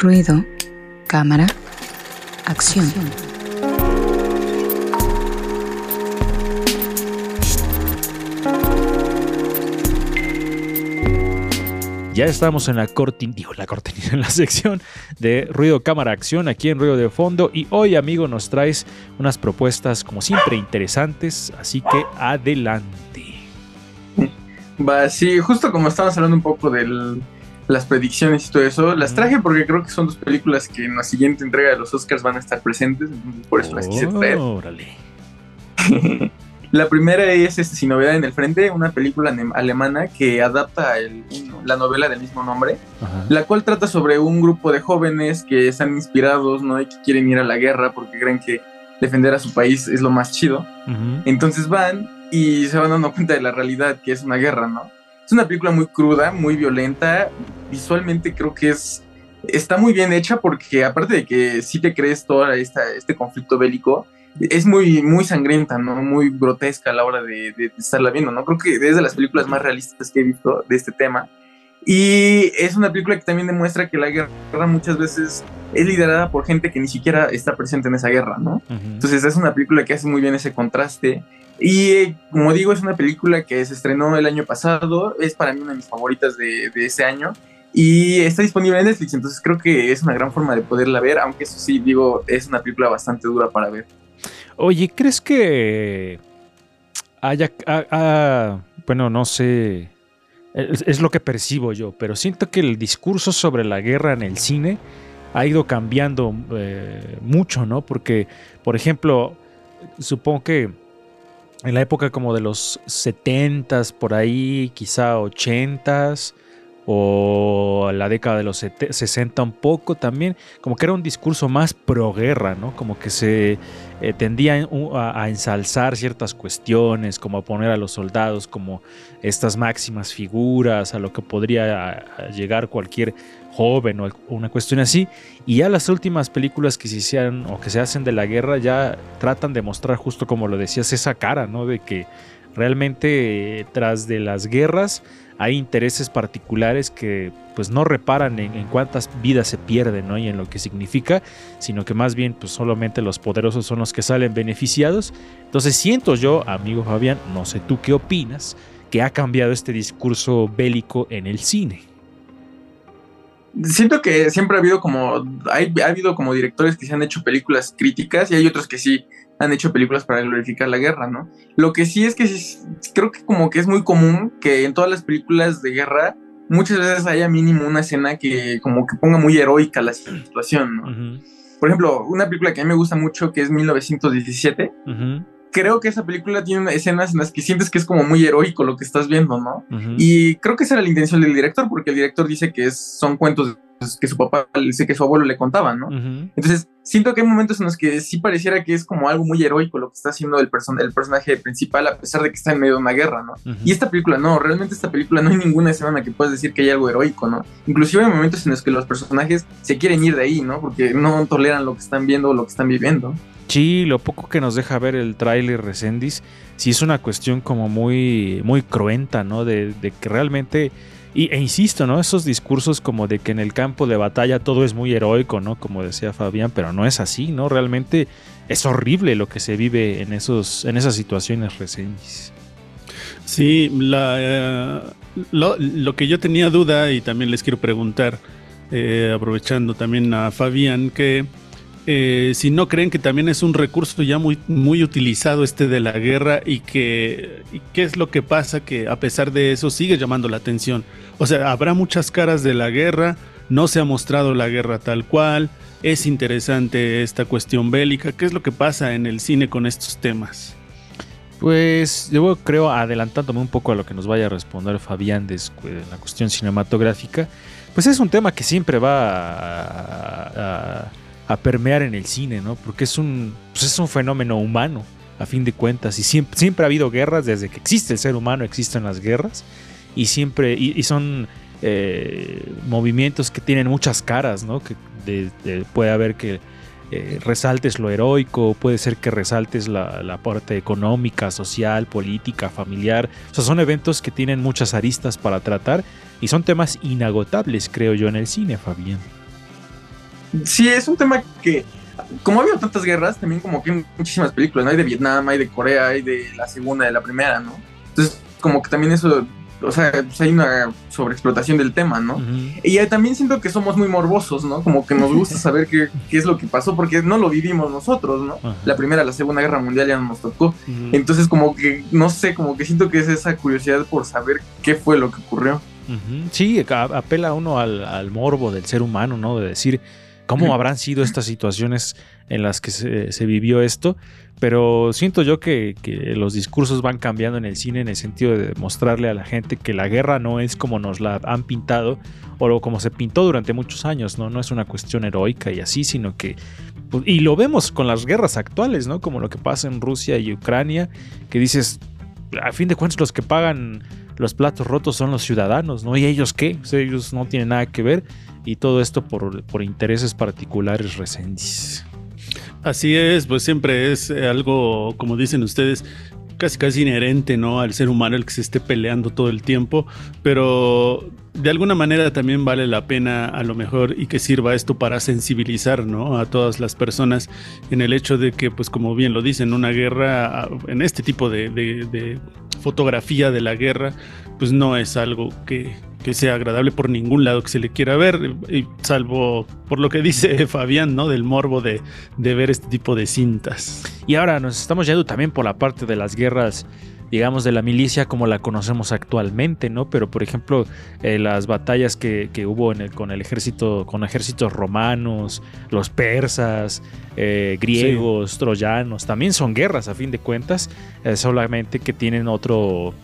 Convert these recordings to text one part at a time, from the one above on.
Ruido, cámara, acción. Ya estamos en la cortina, digo, la cortina, en la sección de ruido, cámara, acción, aquí en Ruido de Fondo. Y hoy, amigo, nos traes unas propuestas, como siempre, interesantes. Así que adelante. Va, sí, justo como estábamos hablando un poco de las predicciones y todo eso, las traje porque creo que son dos películas que en la siguiente entrega de los Oscars van a estar presentes, entonces por eso las quise traer. Órale. La primera es este, Sin Novedad en el Frente, una película alemana que adapta el, la novela del mismo nombre, Ajá. la cual trata sobre un grupo de jóvenes que están inspirados, ¿no? Y que quieren ir a la guerra porque creen que defender a su país es lo más chido. Ujú. Entonces van y se van dando cuenta de la realidad que es una guerra, ¿no? Es una película muy cruda, muy violenta, visualmente creo que es... Está muy bien hecha porque aparte de que sí te crees todo esta, este conflicto bélico, es muy, muy sangrienta, ¿no? Muy grotesca a la hora de, de, de estarla viendo, ¿no? Creo que es de las películas más realistas que he visto de este tema. Y es una película que también demuestra que la guerra muchas veces es liderada por gente que ni siquiera está presente en esa guerra, ¿no? Ujú. Entonces es una película que hace muy bien ese contraste. Y eh, como digo, es una película que se estrenó el año pasado, es para mí una de mis favoritas de, de ese año. Y está disponible en Netflix, entonces creo que es una gran forma de poderla ver, aunque eso sí, digo, es una película bastante dura para ver. Oye, ¿crees que haya... bueno, no sé... Es, es lo que percibo yo, pero siento que el discurso sobre la guerra en el cine ha ido cambiando eh, mucho, ¿no? Porque, por ejemplo, supongo que en la época como de los 70s, por ahí, quizá 80s, o la década de los sete- 60 un poco también, como que era un discurso más pro guerra, ¿no? Como que se eh, tendía a, ensalzar ciertas cuestiones, como a poner a los soldados como estas máximas figuras, a lo que podría llegar cualquier joven o una cuestión así. Y ya las últimas películas que se hicieron o que se hacen de la guerra ya tratan de mostrar justo como lo decías, esa cara, ¿no? De que realmente tras de las guerras hay intereses particulares que pues no reparan en, cuántas vidas se pierden y en lo que significa, sino que más bien pues solamente los poderosos son los que salen beneficiados. Entonces siento yo, amigo Fabián, no sé tú qué opinas, que ha cambiado este discurso bélico en el cine. Siento que siempre ha habido como, hay, ha habido como directores que se han hecho películas críticas y hay otros que sí han hecho películas para glorificar la guerra, ¿no? Lo que sí es que sí- creo que como que es muy común que en todas las películas de guerra muchas veces haya mínimo una escena que como que ponga muy heroica la situación, ¿no? Por ejemplo, una película que a mí me gusta mucho que es 1917, ujú, creo que esa película tiene escenas en las que sientes que es como muy heroico lo que estás viendo, ¿no? Y creo que esa era la intención del director, porque el director dice que es- son cuentos que su papá, que su abuelo le contaba, ¿no? Entonces, siento que hay momentos en los que sí pareciera que es como algo muy heroico lo que está haciendo el, person el personaje principal, a pesar de que está en medio de una guerra, ¿no? Y esta película no, realmente esta película no hay ninguna escena en la que puedas decir que hay algo heroico, ¿no? Inclusive hay momentos en los que los personajes se quieren ir de ahí, ¿no? Porque no toleran lo que están viendo o lo que están viviendo. Sí, lo poco que nos deja ver el tráiler Resendis, sí es una cuestión como muy, muy cruenta, ¿no? De, de que realmente, y, e insisto, ¿no? Esos discursos como de que en el campo de batalla todo es muy heroico, ¿no? Como decía Fabián, pero no es así, ¿no? Realmente es horrible lo que se vive en, esos, en esas situaciones Resendis. Sí, la, eh, lo, lo que yo tenía duda y también les quiero preguntar, eh, aprovechando también a Fabián, que eh, si no creen que también es un recurso ya muy, muy utilizado este de la guerra y que qué es lo que pasa que a pesar de eso sigue llamando la atención. O sea, habrá muchas caras de la guerra, no se ha mostrado la guerra tal cual, es interesante esta cuestión bélica, ¿qué es lo que pasa en el cine con estos temas? Pues yo creo, adelantándome un poco a lo que nos vaya a responder Fabián de la cuestión cinematográfica, pues es un tema que siempre va a permear en el cine, ¿no? Porque es un, pues es un fenómeno humano, a fin de cuentas, y siempre, siempre ha habido guerras, desde que existe el ser humano existen las guerras, y siempre, y, y son eh, movimientos que tienen muchas caras, ¿no? Que de- de- puede haber que eh, resaltes lo heroico, puede ser que resaltes la, la parte económica, social, política, familiar. O sea, son eventos que tienen muchas aristas para tratar y son temas inagotables, creo yo, en el cine, Fabián. Sí, es un tema que, como ha habido tantas guerras, también como que hay muchísimas películas, ¿no? Hay de Vietnam, hay de Corea, hay de la segunda, de la primera, ¿no? Entonces, como que también eso o sea, pues hay una sobreexplotación del tema, ¿no? Y también siento que somos muy morbosos, ¿no? Como que nos gusta saber qué, qué es lo que pasó, porque no lo vivimos nosotros, ¿no? La primera, la segunda guerra mundial ya no nos tocó. Entonces, como que, no sé, como que siento que es esa curiosidad por saber qué fue lo que ocurrió. Sí, apela uno al, al, morbo del ser humano, ¿no? De decir cómo habrán sido estas situaciones en las que se, se vivió esto. Pero siento yo que, los discursos van cambiando en el cine en el sentido de mostrarle a la gente que la guerra no es como nos la han pintado o como se pintó durante muchos años, ¿no? No es una cuestión heroica y así, sino que... Pues, y lo vemos con las guerras actuales, ¿no? Como lo que pasa en Rusia y Ucrania, que dices, a fin de cuentas los que pagan los platos rotos son los ciudadanos, ¿no? ¿Y ellos qué? ellos no tienen nada que ver y todo esto por, por intereses particulares recendis. Así es, pues siempre es eh, algo, como dicen ustedes, casi casi inherente, ¿no? Al ser humano el que se esté peleando todo el tiempo, pero de alguna manera también vale la pena a lo mejor y que sirva esto para sensibilizar, ¿no? A todas las personas en el hecho de que, pues como bien lo dicen, una guerra, en este tipo de, de fotografía de la guerra, pues no es algo que, que sea agradable por ningún lado que se le quiera ver, y salvo por lo que dice Fabián, ¿no? Del morbo de, de, ver este tipo de cintas. Y ahora nos estamos yendo también por la parte de las guerras, digamos, de la milicia como la conocemos actualmente, ¿no? Pero por ejemplo, eh, las batallas que, que, hubo en el, con el ejército, con ejércitos romanos, los persas, eh, griegos, troyanos, también son guerras a fin de cuentas, eh, solamente que tienen otro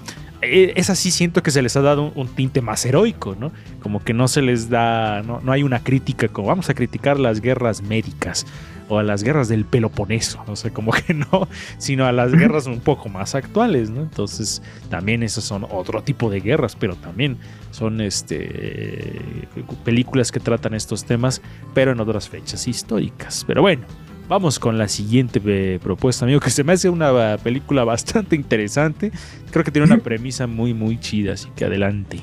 es así siento que se les ha dado un, tinte más heroico, ¿no? Como que no se les da, no, no, hay una crítica como vamos a criticar las guerras médicas o a las guerras del Peloponeso, no sé, como que no, sino a las guerras un poco más actuales, ¿no? Entonces también esos son otro tipo de guerras, pero también son este, películas que tratan estos temas, pero en otras fechas históricas. Pero bueno, Vamos con la siguiente eh, propuesta, amigo, que se me hace una película bastante interesante. Creo que tiene una premisa muy, muy chida, así que adelante.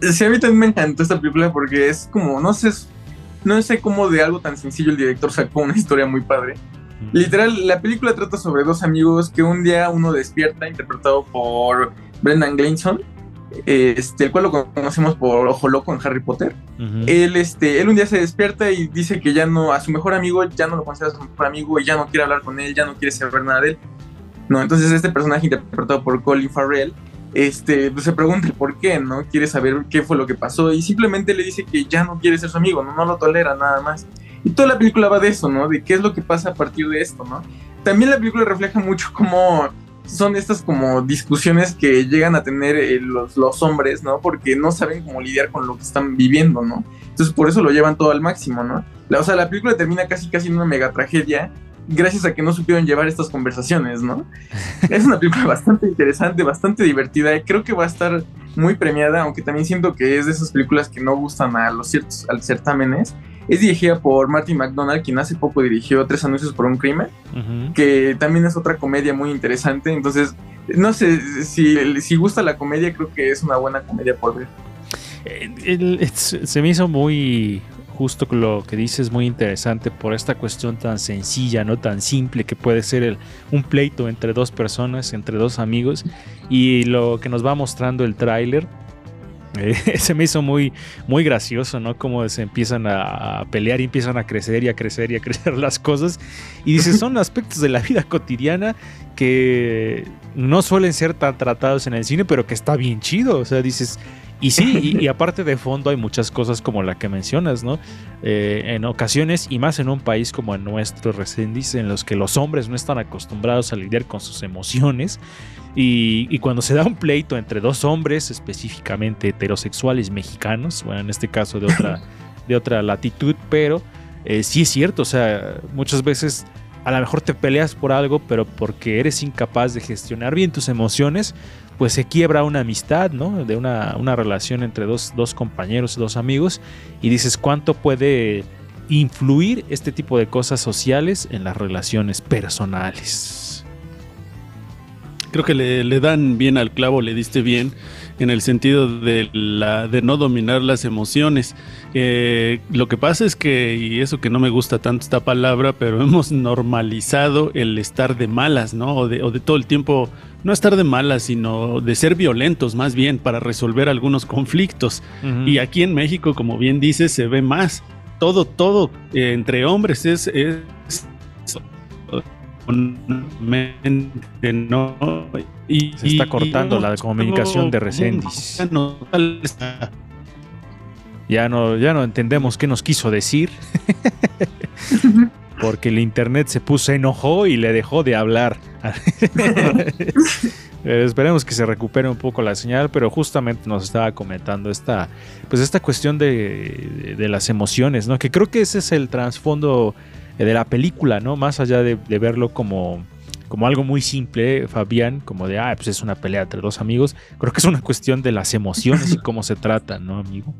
Sí, a mí también me encantó esta película porque es como, no sé, no sé cómo de algo tan sencillo el director sacó una historia muy padre. Literal, la película trata sobre dos amigos que un día uno despierta, interpretado por Brendan Gleeson, este, el cual lo conocemos por Ojo Loco en Harry Potter. él, este, él un día se despierta y dice que ya no, a su mejor amigo, ya no lo considera su mejor amigo y ya no quiere hablar con él, ya no quiere saber nada de él. No, entonces este personaje interpretado por Colin Farrell, este, pues se pregunta por qué, ¿no? Quiere saber qué fue lo que pasó y simplemente le dice que ya no quiere ser su amigo, no, no lo tolera nada más. Y toda la película va de eso, ¿no? De qué es lo que pasa a partir de esto, ¿no? También la película refleja mucho cómo son estas como discusiones que llegan a tener eh, los, los, hombres, ¿no? Porque no saben cómo lidiar con lo que están viviendo, ¿no? Entonces por eso lo llevan todo al máximo, ¿no? La, o sea, la película termina casi casi en una mega tragedia gracias a que no supieron llevar estas conversaciones, ¿no? es una película bastante interesante, bastante divertida, creo que va a estar muy premiada, aunque también siento que es de esas películas que no gustan a los ciertos a certámenes es dirigida por Martin McDonald, quien hace poco dirigió Tres Anuncios por un Crimen, que también es otra comedia muy interesante. Entonces, no sé, si, si gusta la comedia, creo que es una buena comedia por ver. Eh, se me hizo muy justo lo que dices, muy interesante por esta cuestión tan sencilla, no tan simple que puede ser el, un pleito entre dos personas, entre dos amigos, y lo que nos va mostrando el tráiler se me hizo muy, muy gracioso, ¿no? Como se empiezan a, pelear y empiezan a crecer y a crecer y a crecer las cosas. Y dices, son aspectos de la vida cotidiana que no suelen ser tan tratados en el cine, pero que está bien chido. O sea, dices, y sí, y, aparte de fondo hay muchas cosas como la que mencionas, ¿no? Eh, en ocasiones, y más en un país como el nuestro, Recendis, en los que los hombres no están acostumbrados a lidiar con sus emociones, y, cuando se da un pleito entre dos hombres, específicamente heterosexuales mexicanos, bueno, en este caso de otra, de otra latitud, pero eh, sí es cierto, o sea, muchas veces a lo mejor te peleas por algo, pero porque eres incapaz de gestionar bien tus emociones, pues se quiebra una amistad, ¿no? De una, una relación entre dos, dos compañeros, dos amigos, y dices cuánto puede influir este tipo de cosas sociales en las relaciones personales creo que le, dan bien al clavo, le diste bien. En el sentido de, la, de no dominar las emociones. Eh, lo que pasa es que, y eso que no me gusta tanto esta palabra, pero hemos normalizado el estar de malas, ¿no? O de, o de todo el tiempo, no estar de malas, sino de ser violentos más bien para resolver algunos conflictos. Y aquí en México, como bien dices, se ve más. Todo, todo eh, entre hombres es, es no. Y, Se está cortando la comunicación de Resendis. Ya no, ya no entendemos qué nos quiso decir. Porque el internet se puso enojó y le dejó de hablar. Esperemos que se recupere un poco la señal, pero justamente nos estaba comentando esta, pues esta cuestión de, de las emociones, ¿no? Que creo que ese es el trasfondo eh, de la película, ¿no? Más allá de, verlo como, como algo muy simple, Fabián, como de, ah, pues es una pelea entre dos amigos, creo que es una cuestión de las emociones y cómo se tratan, ¿no, amigo?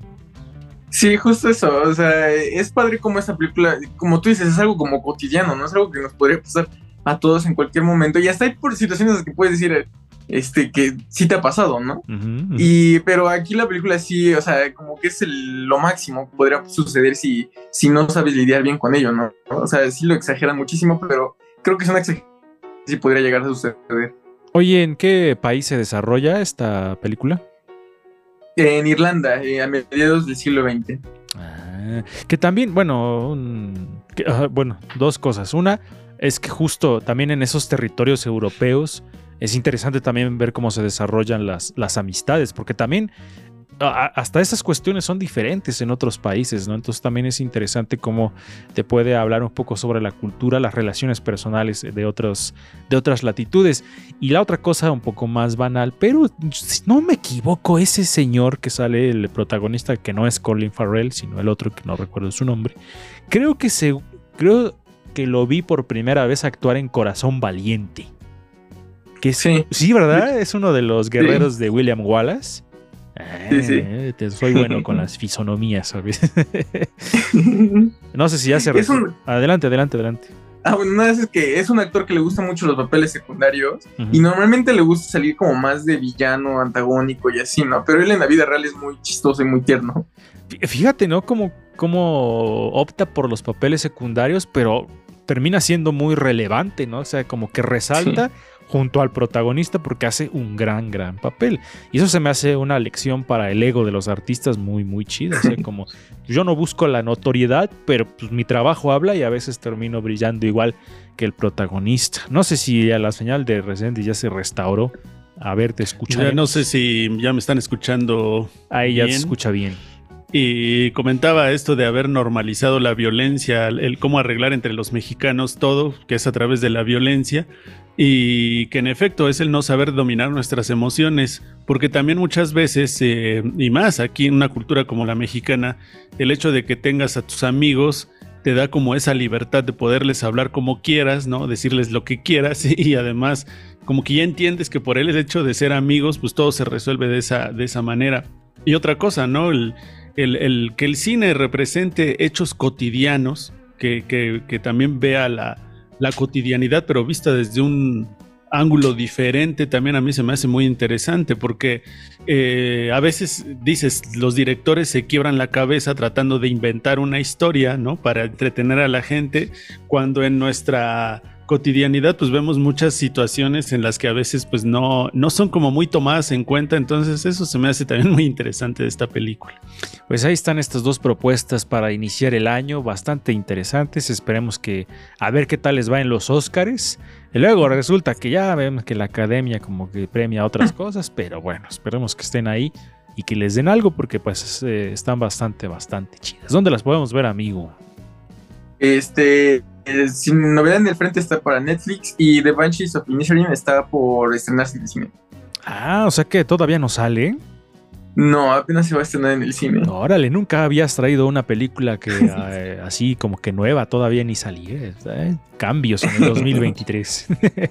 Sí, justo eso, o sea, es padre como esta película, como tú dices, es algo como cotidiano, ¿no? Es algo que nos podría pasar a todos en cualquier momento, y hasta hay por situaciones que puedes decir, este, que sí te ha pasado, ¿no? Y, pero aquí la película sí, o sea, como que es lo máximo que podría suceder si, si no sabes lidiar bien con ello, ¿no? O sea, sí lo exageran muchísimo, pero creo que es una exageración sí podría llegar a suceder. Oye, ¿en qué país se desarrolla esta película? En Irlanda, eh, a mediados del siglo XX. Ah, que también, bueno, bueno, dos cosas. Una es que justo también en esos territorios europeos es interesante también ver cómo se desarrollan las, las amistades, porque también hasta esas cuestiones son diferentes en otros países, ¿no? Entonces también es interesante cómo te puede hablar un poco sobre la cultura, las relaciones personales de, otros, de otras latitudes. Y la otra cosa un poco más banal, pero si no me equivoco, ese señor que sale, el protagonista, que no es Colin Farrell, sino el otro que no recuerdo su nombre, creo que, se, creo que lo vi por primera vez actuar en Corazón Valiente sí. ¿verdad? Es uno de los guerreros de William Wallace. sí, sí. Eh, soy bueno con las fisonomías, ¿sabes? no sé si ya se... Adelante, adelante, adelante. Ah, bueno, no, es que es un actor que le gusta mucho los papeles secundarios y normalmente le gusta salir como más de villano, antagónico y así, ¿no? Pero él en la vida real es muy chistoso y muy tierno. Fíjate, ¿no? Como, como opta por los papeles secundarios, pero termina siendo muy relevante, ¿no? O sea, como que resalta junto al protagonista porque hace un gran, gran papel. Y eso se me hace una lección para el ego de los artistas muy, muy chida. como yo no busco la notoriedad, pero pues mi trabajo habla y a veces termino brillando igual que el protagonista. No sé si a la señal de Resident ya se restauró. A ver, te escucha. no sé si ya me están escuchando. Ahí ya se escucha bien. Y comentaba esto de haber normalizado la violencia, el cómo arreglar entre los mexicanos todo, que es a través de la violencia y que en efecto es el no saber dominar nuestras emociones, porque también muchas veces, eh, y más aquí en una cultura como la mexicana, el hecho de que tengas a tus amigos te da como esa libertad de poderles hablar como quieras, ¿no? Decirles lo que quieras y además como que ya entiendes que por el hecho de ser amigos, pues todo se resuelve de esa, de esa manera. Y otra cosa, ¿no? El, el, que el cine represente hechos cotidianos, que, que, también vea la, la cotidianidad, pero vista desde un ángulo diferente, también a mí se me hace muy interesante porque eh, a veces dices, los directores se quiebran la cabeza tratando de inventar una historia, ¿no? Para entretener a la gente, cuando en nuestra cotidianidad pues vemos muchas situaciones en las que a veces pues no, no son como muy tomadas en cuenta, entonces eso se me hace también muy interesante de esta película. Pues ahí están estas dos propuestas para iniciar el año, bastante interesantes, esperemos que a ver qué tal les va en los Oscars. Y luego resulta que ya vemos que la academia como que premia otras cosas, pero bueno, esperemos que estén ahí y que les den algo porque pues eh, están bastante, bastante chidas. ¿Dónde las podemos ver, amigo? Este, eh, sin novedad en el frente está para Netflix y The Banshees of Inisherin está por estrenarse en el cine. Ah, o sea que todavía no sale. No, apenas se va a estrenar en el cine. Órale, nunca habías traído una película que eh, así como que nueva todavía ni salía. ¿eh? Cambios en el 2023.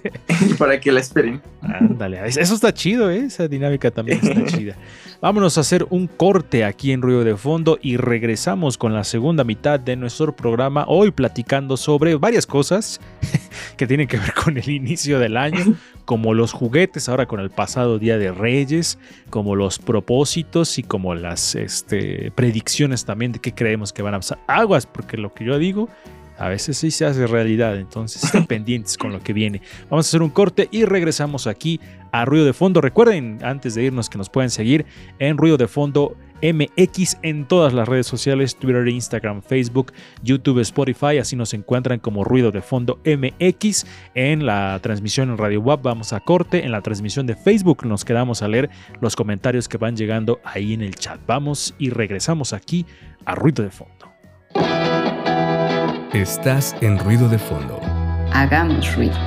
Para que la esperen. Ándale, eso está chido, ¿eh? esa dinámica también está chida. Vámonos a hacer un corte aquí en Ruido de Fondo y regresamos con la segunda mitad de nuestro programa. Hoy platicando sobre varias cosas que tienen que ver con el inicio del año, como los juguetes ahora con el pasado Día de Reyes, como los propósitos y como las este, predicciones también de qué creemos que van a pasar. Aguas, porque lo que yo digo a veces sí se hace realidad, entonces estén pendientes con lo que viene. Vamos a hacer un corte y regresamos aquí a Ruido de Fondo. Recuerden, antes de irnos, que nos pueden seguir en Ruido de Fondo MX en todas las redes sociales, Twitter, Instagram, Facebook, YouTube, Spotify. Así nos encuentran como Ruido de Fondo MX. En la transmisión en Radio WAP vamos a corte. En la transmisión de Facebook nos quedamos a leer los comentarios que van llegando ahí en el chat. Vamos y regresamos aquí a Ruido de Fondo. Estás en ruido de fondo. Hagamos ruido.